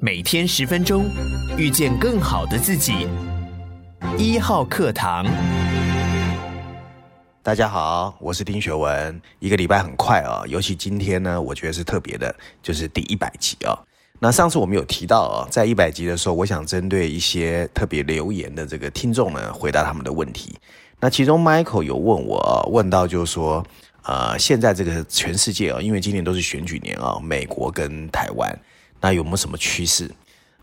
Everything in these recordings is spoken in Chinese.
每天十分钟，遇见更好的自己。一号课堂，大家好，我是丁学文。一个礼拜很快啊，尤其今天呢，我觉得是特别的，就是第一百集啊。那上次我们有提到啊，在一百集的时候，我想针对一些特别留言的这个听众呢，回答他们的问题。那其中 Michael 有问我，问到就是说，呃，现在这个全世界啊，因为今年都是选举年啊，美国跟台湾。那有没有什么趋势？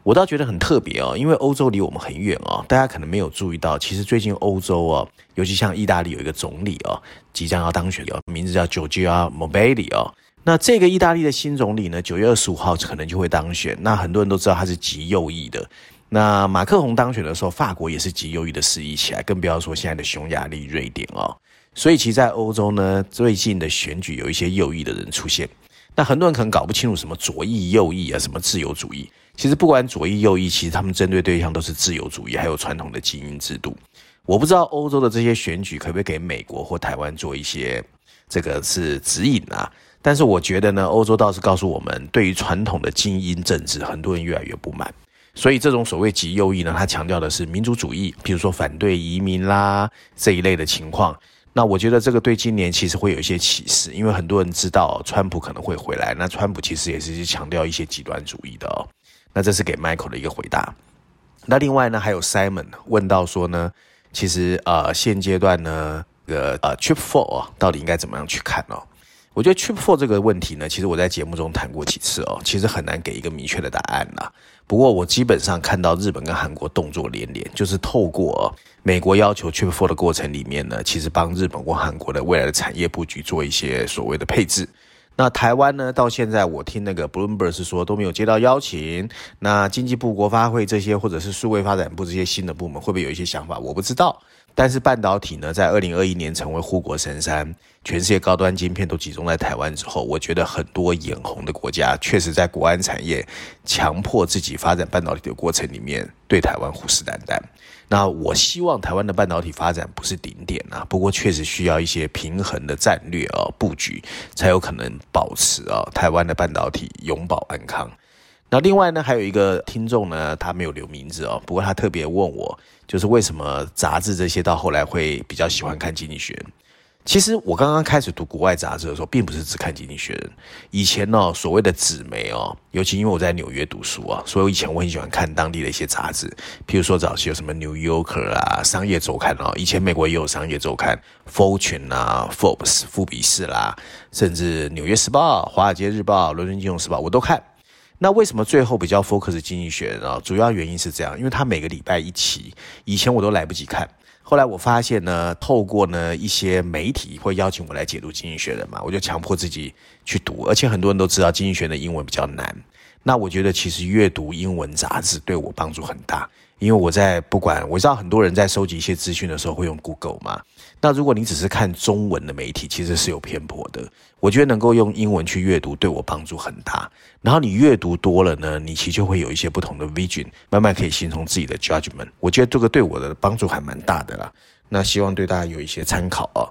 我倒觉得很特别哦，因为欧洲离我们很远哦，大家可能没有注意到，其实最近欧洲哦，尤其像意大利有一个总理哦，即将要当选哦，名字叫 Giorgia Meloni 哦。那这个意大利的新总理呢，九月二十五号可能就会当选。那很多人都知道他是极右翼的。那马克宏当选的时候，法国也是极右翼的势力起来，更不要说现在的匈牙利、瑞典哦。所以其实，在欧洲呢，最近的选举有一些右翼的人出现。那很多人可能搞不清楚什么左翼、右翼啊，什么自由主义。其实不管左翼、右翼，其实他们针对对象都是自由主义，还有传统的精英制度。我不知道欧洲的这些选举可不可以给美国或台湾做一些这个是指引啊？但是我觉得呢，欧洲倒是告诉我们，对于传统的精英政治，很多人越来越不满。所以这种所谓极右翼呢，他强调的是民族主义，比如说反对移民啦这一类的情况。那我觉得这个对今年其实会有一些启示，因为很多人知道川普可能会回来。那川普其实也是强调一些极端主义的哦。那这是给 Michael 的一个回答。那另外呢，还有 Simon 问到说呢，其实呃现阶段呢，这个呃 Trip Four 啊，到底应该怎么样去看哦？我觉得 Trip Four 这个问题呢，其实我在节目中谈过几次哦，其实很难给一个明确的答案啦。不过我基本上看到日本跟韩国动作连连，就是透过美国要求 Chip Four 的过程里面呢，其实帮日本或韩国的未来的产业布局做一些所谓的配置。那台湾呢，到现在我听那个 Bloomberg 是说都没有接到邀请。那经济部、国发会这些，或者是数位发展部这些新的部门，会不会有一些想法？我不知道。但是半导体呢，在二零二一年成为护国神山，全世界高端晶片都集中在台湾之后，我觉得很多眼红的国家确实在国安产业强迫自己发展半导体的过程里面，对台湾虎视眈眈。那我希望台湾的半导体发展不是顶点啊，不过确实需要一些平衡的战略啊布局，才有可能保持啊台湾的半导体永保安康。那另外呢，还有一个听众呢，他没有留名字哦，不过他特别问我。就是为什么杂志这些到后来会比较喜欢看《经济学》？其实我刚刚开始读国外杂志的时候，并不是只看《经济学人》。以前呢，所谓的纸媒哦，尤其因为我在纽约读书啊，所以以前我很喜欢看当地的一些杂志。譬如说早期有什么《New Yorker》啊，《商业周刊》哦，以前美国也有《商业周刊》，Fortune 啊，《Forbes》富比士啦，甚至《纽约时报》、《华尔街日报》、《伦敦金融时报》，我都看。那为什么最后比较 focus 经济学呢？主要原因是这样，因为他每个礼拜一期，以前我都来不及看，后来我发现呢，透过呢一些媒体会邀请我来解读经济学的嘛，我就强迫自己去读，而且很多人都知道经济学的英文比较难，那我觉得其实阅读英文杂志对我帮助很大。因为我在不管，我知道很多人在收集一些资讯的时候会用 Google 嘛。那如果你只是看中文的媒体，其实是有偏颇的。我觉得能够用英文去阅读，对我帮助很大。然后你阅读多了呢，你其实就会有一些不同的 vision，慢慢可以形成自己的 judgment。我觉得这个对我的帮助还蛮大的啦。那希望对大家有一些参考啊。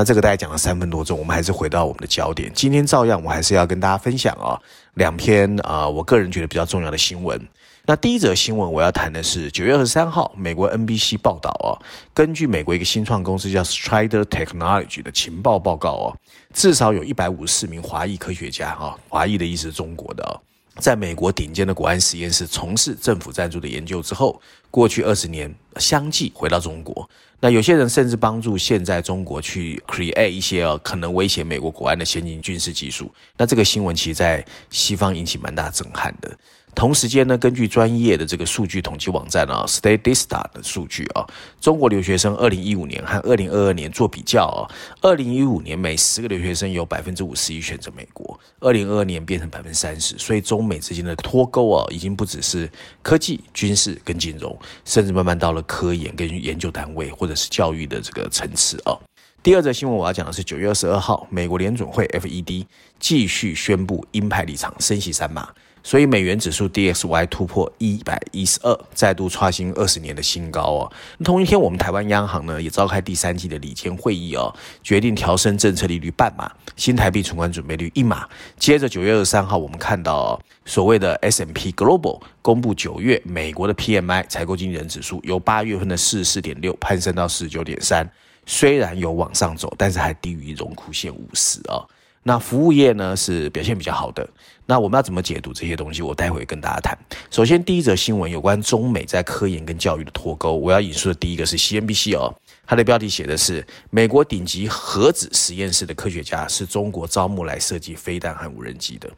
那这个大概讲了三分多钟，我们还是回到我们的焦点。今天照样，我还是要跟大家分享啊两篇啊，我个人觉得比较重要的新闻。那第一则新闻我要谈的是九月二十三号，美国 NBC 报道哦，根据美国一个新创公司叫 Strider Technology 的情报报告哦，至少有一百五十四名华裔科学家哈，华裔的意思是中国的哦，在美国顶尖的国安实验室从事政府赞助的研究之后，过去二十年相继回到中国。那有些人甚至帮助现在中国去 create 一些可能威胁美国国安的先进军事技术。那这个新闻其实在西方引起蛮大震撼的。同时间呢，根据专业的这个数据统计网站啊，Statista 的数据啊，中国留学生二零一五年和二零二二年做比较啊，二零一五年每十个留学生有百分之五十一选择美国，二零二二年变成百分之三十，所以中美之间的脱钩啊，已经不只是科技、军事跟金融，甚至慢慢到了科研跟研究单位或者是教育的这个层次啊。第二则新闻我要讲的是九月二十二号，美国联准会 FED 继续宣布鹰派立场，升息三码。所以美元指数 DXY 突破一百一十二，再度刷新二十年的新高哦。同一天，我们台湾央行呢也召开第三季的理监会议哦，决定调升政策利率半码，新台币存款准备率一码。接着九月二十三号，我们看到哦，所谓的 S&P Global 公布九月美国的 PMI 采购经理人指数，由八月份的四十四点六攀升到四十九点三，虽然有往上走，但是还低于荣枯线五十哦。那服务业呢是表现比较好的。那我们要怎么解读这些东西？我待会跟大家谈。首先，第一则新闻有关中美在科研跟教育的脱钩。我要引述的第一个是 CNBC 哦，它的标题写的是美国顶级核子实验室的科学家是中国招募来设计飞弹和无人机的。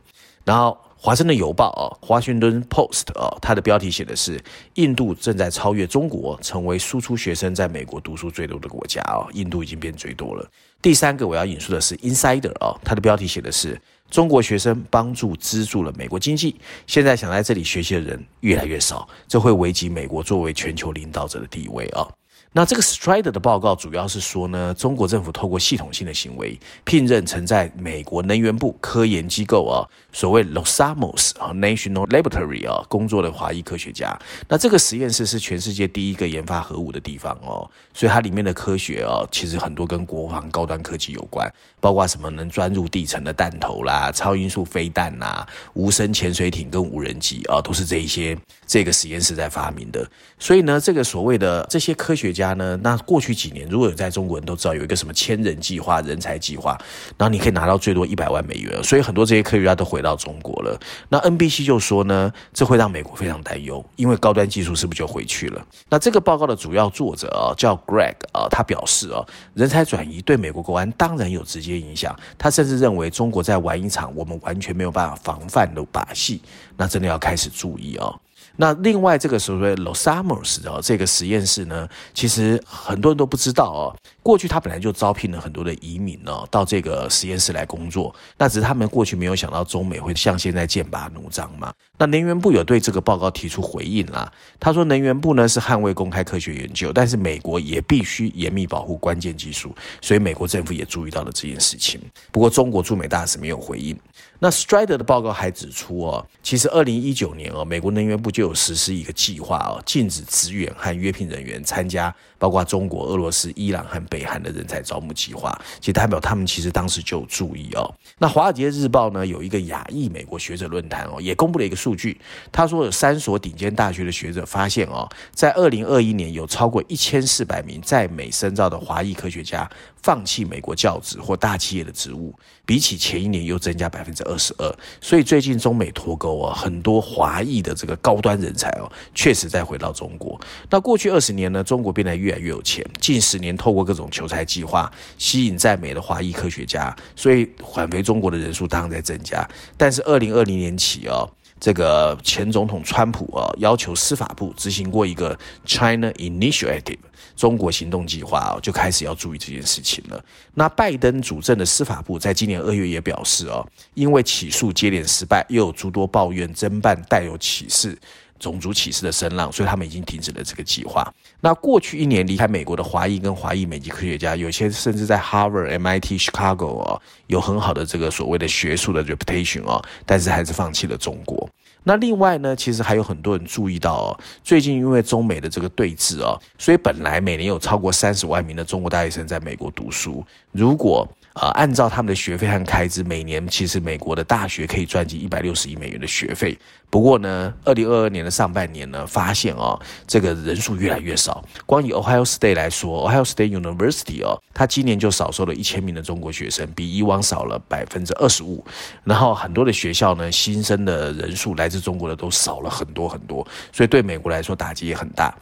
然后，华盛顿邮报哦，华盛顿 Post 哦，它的标题写的是印度正在超越中国，成为输出学生在美国读书最多的国家哦，印度已经变最多了。第三个我要引述的是 Insider 哦，它的标题写的是中国学生帮助资助了美国经济，现在想在这里学习的人越来越少，这会危及美国作为全球领导者的地位啊。那这个 Strider 的报告主要是说呢，中国政府透过系统性的行为，聘任曾在美国能源部科研机构啊，所谓 Los Alamos 啊 National Laboratory 啊工作的华裔科学家。那这个实验室是全世界第一个研发核武的地方哦，所以它里面的科学哦，其实很多跟国防高端科技有关，包括什么能钻入地层的弹头啦、超音速飞弹呐、无声潜水艇跟无人机啊，都是这一些这个实验室在发明的。所以呢，这个所谓的这些科学家。家呢？那过去几年，如果有在中国人都知道有一个什么千人计划、人才计划，然后你可以拿到最多一百万美元，所以很多这些科学家都回到中国了。那 NBC 就说呢，这会让美国非常担忧，因为高端技术是不是就回去了？那这个报告的主要作者啊，叫 Greg 啊，他表示啊，人才转移对美国国安当然有直接影响。他甚至认为中国在玩一场我们完全没有办法防范的把戏，那真的要开始注意哦。那另外这个所谓 Los Alamos 哦，这个实验室呢，其实很多人都不知道哦。过去他本来就招聘了很多的移民哦，到这个实验室来工作。那只是他们过去没有想到中美会像现在剑拔弩张嘛。那能源部有对这个报告提出回应啦。他说，能源部呢是捍卫公开科学研究，但是美国也必须严密保护关键技术，所以美国政府也注意到了这件事情。不过中国驻美大使没有回应。那 Strider 的报告还指出哦，其实二零一九年哦，美国能源部就有实施一个计划哦，禁止职员和约聘人员参加包括中国、俄罗斯、伊朗和北韩的人才招募计划。其实代表他们其实当时就有注意哦。那华尔街日报呢，有一个亚裔美国学者论坛哦，也公布了一个数据，他说有三所顶尖大学的学者发现哦，在二零二一年有超过一千四百名在美深造的华裔科学家放弃美国教职或大企业的职务，比起前一年又增加百分之二。二十二，所以最近中美脱钩啊，很多华裔的这个高端人才哦，确实在回到中国。那过去二十年呢，中国变得越来越有钱，近十年透过各种求才计划吸引在美的华裔科学家，所以返回中国的人数当然在增加。但是二零二零年起哦，这个前总统川普啊，要求司法部执行过一个 China Initiative。中国行动计划哦，就开始要注意这件事情了。那拜登主政的司法部在今年二月也表示哦，因为起诉接连失败，又有诸多抱怨侦办带有歧视、种族歧视的声浪，所以他们已经停止了这个计划。那过去一年离开美国的华裔跟华裔美籍科学家，有些甚至在 Harvard、MIT、Chicago 哦，有很好的这个所谓的学术的 reputation 哦，但是还是放弃了中国。那另外呢，其实还有很多人注意到哦，最近因为中美的这个对峙哦，所以本来每年有超过三十万名的中国大学生在美国读书，如果呃，按照他们的学费和开支，每年其实美国的大学可以赚进一百六十亿美元的学费。不过呢，二零二二年的上半年呢，发现哦，这个人数越来越少。光以 Ohio State 来说，Ohio State University 哦，它今年就少收了一千名的中国学生，比以往少了百分之二十五。然后很多的学校呢，新生的人数来自中国的都少了很多很多，所以对美国来说打击也很大。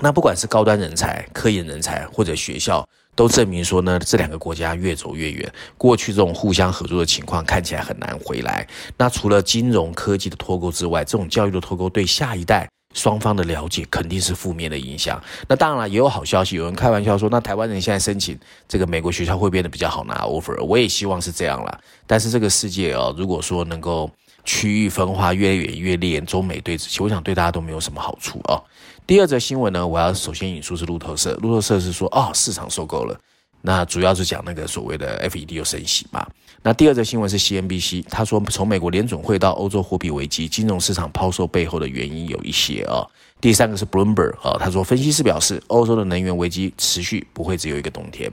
那不管是高端人才、科研人才或者学校。都证明说呢，这两个国家越走越远。过去这种互相合作的情况看起来很难回来。那除了金融科技的脱钩之外，这种教育的脱钩对下一代双方的了解肯定是负面的影响。那当然了，也有好消息。有人开玩笑说，那台湾人现在申请这个美国学校会变得比较好拿 offer。我也希望是这样啦。但是这个世界哦，如果说能够区域分化越演越烈，中美对峙，其实我想对大家都没有什么好处哦。第二则新闻呢，我要首先引述是路透社。路透社是说，哦，市场受够了，那主要是讲那个所谓的 FED 又升息嘛。那第二则新闻是 CNBC，他说从美国联准会到欧洲货币危机，金融市场抛售背后的原因有一些啊。第三个是 Bloomberg 啊，他说分析师表示，欧洲的能源危机持续不会只有一个冬天。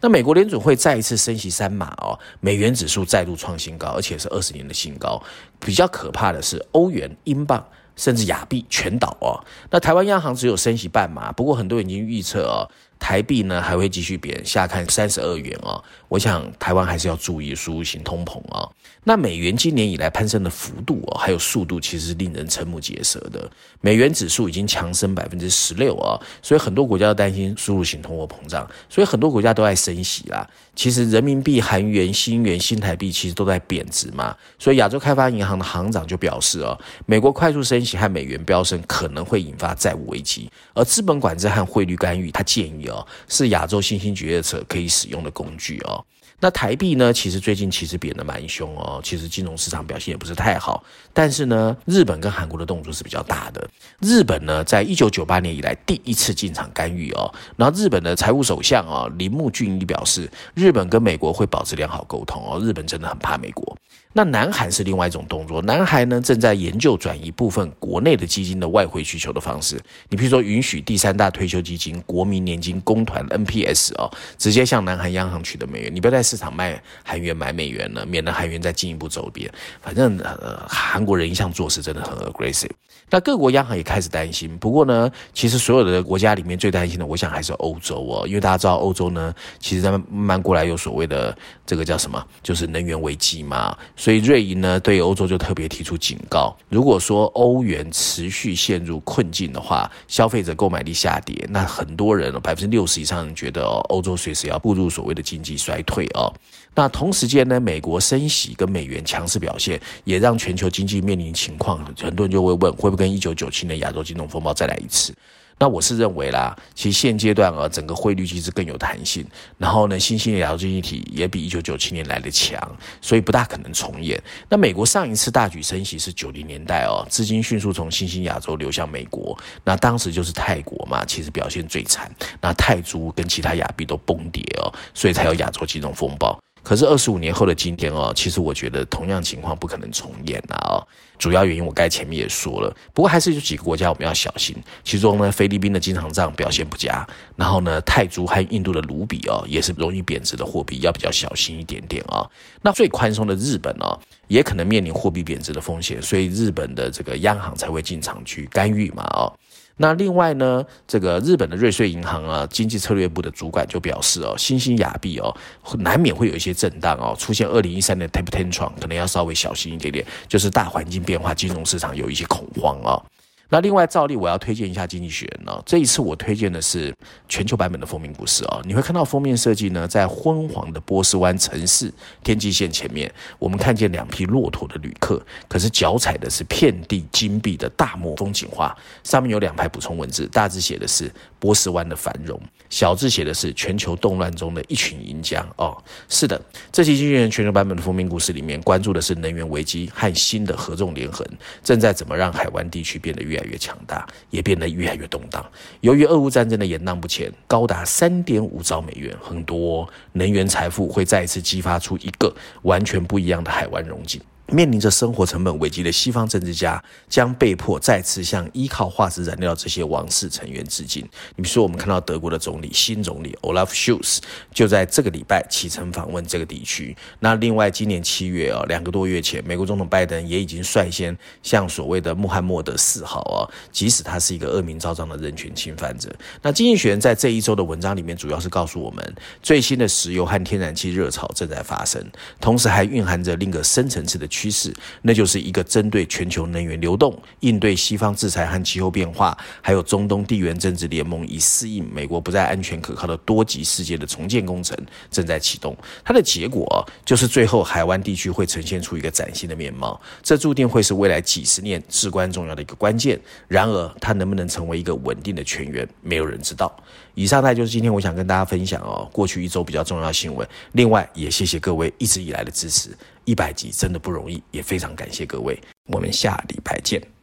那美国联准会再一次升息三码哦，美元指数再度创新高，而且是二十年的新高。比较可怕的是欧元、英镑甚至亚币全倒哦。那台湾央行只有升息半码，不过很多人已经预测哦。台币呢还会继续贬，下看三十二元啊！我想台湾还是要注意输入型通膨啊。那美元今年以来攀升的幅度啊，还有速度，其实令人瞠目结舌的。美元指数已经强升百分之十六啊，所以很多国家都担心输入型通货膨胀，所以很多国家都在升息啦。其实人民币、韩元、新元、新台币其实都在贬值嘛，所以亚洲开发银行的行长就表示啊，美国快速升息和美元飙升可能会引发债务危机，而资本管制和汇率干预，他建议。哦是亚洲新兴决策者可以使用的工具哦。那台币呢？其实最近其实贬得蛮凶哦。其实金融市场表现也不是太好。但是呢，日本跟韩国的动作是比较大的。日本呢，在一九九八年以来第一次进场干预哦。然后日本的财务首相啊，铃木俊一表示，日本跟美国会保持良好沟通哦。日本真的很怕美国。那南韩是另外一种动作，南韩呢正在研究转移部分国内的基金的外汇需求的方式。你比如说，允许第三大退休基金国民年金公团 NPS 哦，直接向南韩央行取得美元，你不要在市场卖韩元买美元了，免得韩元再进一步走贬。反正呃，韩国人一向做事真的很 aggressive。那各国央行也开始担心，不过呢，其实所有的国家里面最担心的，我想还是欧洲哦，因为大家知道欧洲呢，其实在慢慢过来有所谓的这个叫什么，就是能源危机嘛。所以瑞银呢，对欧洲就特别提出警告：如果说欧元持续陷入困境的话，消费者购买力下跌，那很多人百分之六十以上人觉得，欧洲随时要步入所谓的经济衰退哦。那同时间呢，美国升息跟美元强势表现，也让全球经济面临情况，很多人就会问：会不会跟一九九七年亚洲金融风暴再来一次？那我是认为啦，其实现阶段啊，整个汇率其实更有弹性，然后呢，新兴的亚洲经济体也比一九九七年来的强，所以不大可能重演。那美国上一次大举升息是九零年代哦，资金迅速从新兴亚洲流向美国，那当时就是泰国嘛，其实表现最惨，那泰铢跟其他亚币都崩跌哦，所以才有亚洲金融风暴。可是二十五年后的今天哦，其实我觉得同样情况不可能重演啊！哦，主要原因我刚才前面也说了，不过还是有几个国家我们要小心。其中呢，菲律宾的经常账表现不佳，然后呢，泰铢和印度的卢比哦，也是容易贬值的货币，要比较小心一点点啊。那最宽松的日本哦，也可能面临货币贬值的风险，所以日本的这个央行才会进场去干预嘛哦。那另外呢，这个日本的瑞穗银行啊，经济策略部的主管就表示哦，新兴亚币哦，难免会有一些震荡哦，出现二零一三年的 taper tantrum，可能要稍微小心一点点，就是大环境变化，金融市场有一些恐慌哦。那另外，照例我要推荐一下《经济学人》呢。这一次我推荐的是全球版本的封面故事哦。你会看到封面设计呢，在昏黄的波斯湾城市天际线前面，我们看见两匹骆驼的旅客，可是脚踩的是遍地金币的大漠风景画。上面有两排补充文字，大致写的是波斯湾的繁荣，小字写的是全球动乱中的一群赢家哦。是的，这期《经济学人》全球版本的封面故事里面，关注的是能源危机和新的合纵连横正在怎么让海湾地区变得越来越强大，也变得越来越动荡。由于俄乌战争的延宕不前，高达三点五兆美元，很多能源财富会再一次激发出一个完全不一样的海湾荣景。面临着生活成本危机的西方政治家将被迫再次向依靠化石燃料这些王室成员致敬。你比如说，我们看到德国的总理新总理 Olaf Scholz 就在这个礼拜启程访问这个地区。那另外，今年七月哦，两个多月前，美国总统拜登也已经率先向所谓的穆罕默德四号哦，即使他是一个恶名昭彰的人权侵犯者。那经济学人在这一周的文章里面，主要是告诉我们，最新的石油和天然气热潮正在发生，同时还蕴含着另一个深层次的。趋势，那就是一个针对全球能源流动、应对西方制裁和气候变化，还有中东地缘政治联盟，以适应美国不再安全可靠的多极世界的重建工程正在启动。它的结果就是最后海湾地区会呈现出一个崭新的面貌，这注定会是未来几十年至关重要的一个关键。然而，它能不能成为一个稳定的泉源，没有人知道。以上呢就是今天我想跟大家分享哦，过去一周比较重要的新闻。另外，也谢谢各位一直以来的支持。一百集真的不容易，也非常感谢各位，我们下礼拜见。